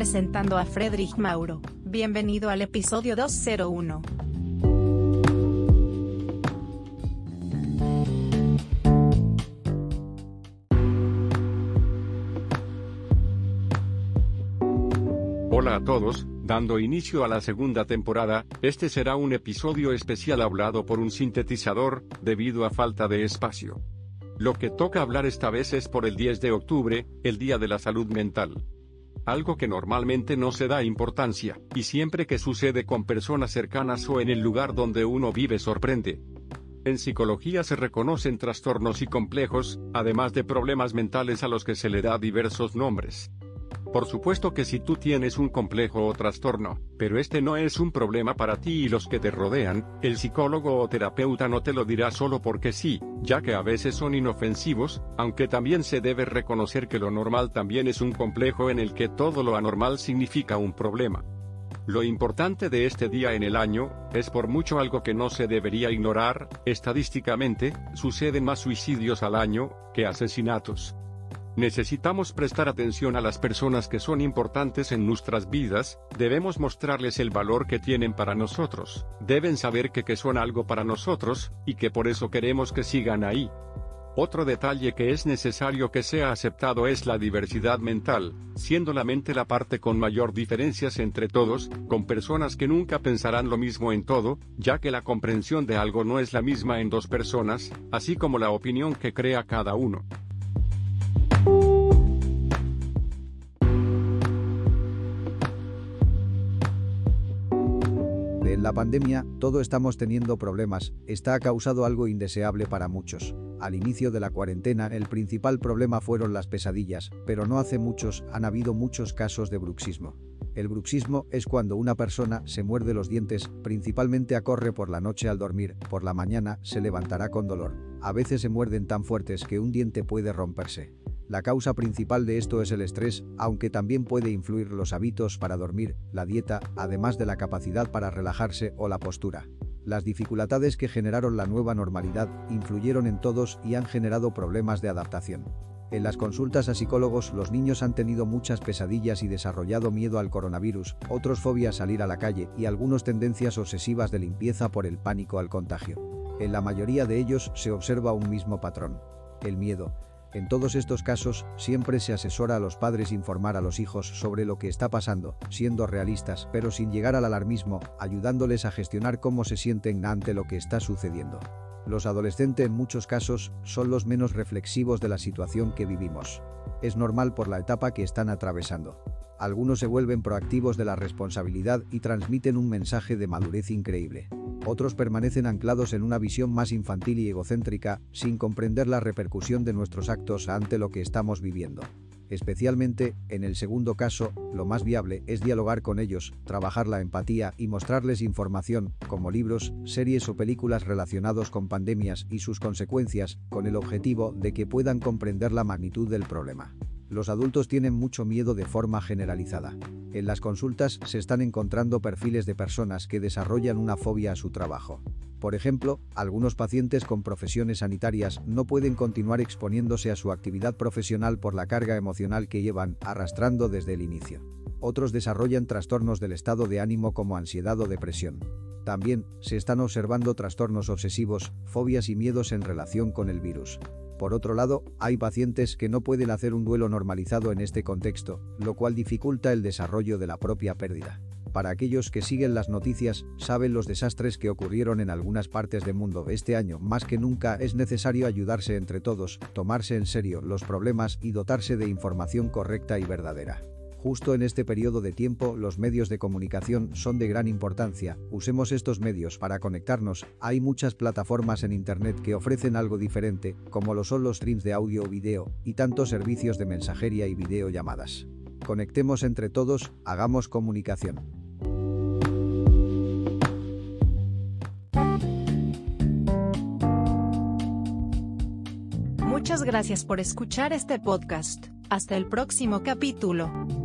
presentando a Friedrich Mauro. Bienvenido al episodio 201. Hola a todos, dando inicio a la segunda temporada, este será un episodio especial hablado por un sintetizador, debido a falta de espacio. Lo que toca hablar esta vez es por el 10 de octubre, el Día de la Salud Mental. Algo que normalmente no se da importancia, y siempre que sucede con personas cercanas o en el lugar donde uno vive sorprende. En psicología se reconocen trastornos y complejos, además de problemas mentales a los que se le da diversos nombres. Por supuesto que si tú tienes un complejo o trastorno, pero este no es un problema para ti y los que te rodean, el psicólogo o terapeuta no te lo dirá solo porque sí, ya que a veces son inofensivos, aunque también se debe reconocer que lo normal también es un complejo en el que todo lo anormal significa un problema. Lo importante de este día en el año, es por mucho algo que no se debería ignorar, estadísticamente, suceden más suicidios al año, que asesinatos. Necesitamos prestar atención a las personas que son importantes en nuestras vidas, debemos mostrarles el valor que tienen para nosotros, deben saber que, son algo para nosotros, y que por eso queremos que sigan ahí. Otro detalle que es necesario que sea aceptado es la diversidad mental, siendo la mente la parte con mayor diferencias entre todos, con personas que nunca pensarán lo mismo en todo, ya que la comprensión de algo no es la misma en dos personas, así como la opinión que crea cada uno. La pandemia, todo estamos teniendo problemas, está causado algo indeseable para muchos. Al inicio de la cuarentena, el principal problema fueron las pesadillas, pero no hace muchos han habido muchos casos de bruxismo. El bruxismo es cuando una persona se muerde los dientes, principalmente acorre por la noche al dormir, por la mañana se levantará con dolor. A veces se muerden tan fuertes que un diente puede romperse. La causa principal de esto es el estrés, aunque también puede influir los hábitos para dormir, la dieta, además de la capacidad para relajarse o la postura. Las dificultades que generaron la nueva normalidad influyeron en todos y han generado problemas de adaptación. En las consultas a psicólogos los niños han tenido muchas pesadillas y desarrollado miedo al coronavirus, otros fobia a salir a la calle y algunos tendencias obsesivas de limpieza por el pánico al contagio. En la mayoría de ellos se observa un mismo patrón. El miedo, en todos estos casos, siempre se asesora a los padres informar a los hijos sobre lo que está pasando, siendo realistas, pero sin llegar al alarmismo, ayudándoles a gestionar cómo se sienten ante lo que está sucediendo. Los adolescentes en muchos casos son los menos reflexivos de la situación que vivimos. Es normal por la etapa que están atravesando. Algunos se vuelven proactivos de la responsabilidad y transmiten un mensaje de madurez increíble. Otros permanecen anclados en una visión más infantil y egocéntrica, sin comprender la repercusión de nuestros actos ante lo que estamos viviendo. Especialmente, en el segundo caso, lo más viable es dialogar con ellos, trabajar la empatía y mostrarles información, como libros, series o películas relacionados con pandemias y sus consecuencias, con el objetivo de que puedan comprender la magnitud del problema. Los adultos tienen mucho miedo de forma generalizada. En las consultas se están encontrando perfiles de personas que desarrollan una fobia a su trabajo. Por ejemplo, algunos pacientes con profesiones sanitarias no pueden continuar exponiéndose a su actividad profesional por la carga emocional que llevan arrastrando desde el inicio. Otros desarrollan trastornos del estado de ánimo como ansiedad o depresión. También se están observando trastornos obsesivos, fobias y miedos en relación con el virus. Por otro lado, hay pacientes que no pueden hacer un duelo normalizado en este contexto, lo cual dificulta el desarrollo de la propia pérdida. Para aquellos que siguen las noticias, saben los desastres que ocurrieron en algunas partes del mundo este año. Más que nunca es necesario ayudarse entre todos, tomarse en serio los problemas y dotarse de información correcta y verdadera. Justo en este periodo de tiempo los medios de comunicación son de gran importancia, usemos estos medios para conectarnos, hay muchas plataformas en Internet que ofrecen algo diferente, como lo son los streams de audio o video, y tantos servicios de mensajería y videollamadas. Conectemos entre todos, hagamos comunicación. Muchas gracias por escuchar este podcast. Hasta el próximo capítulo.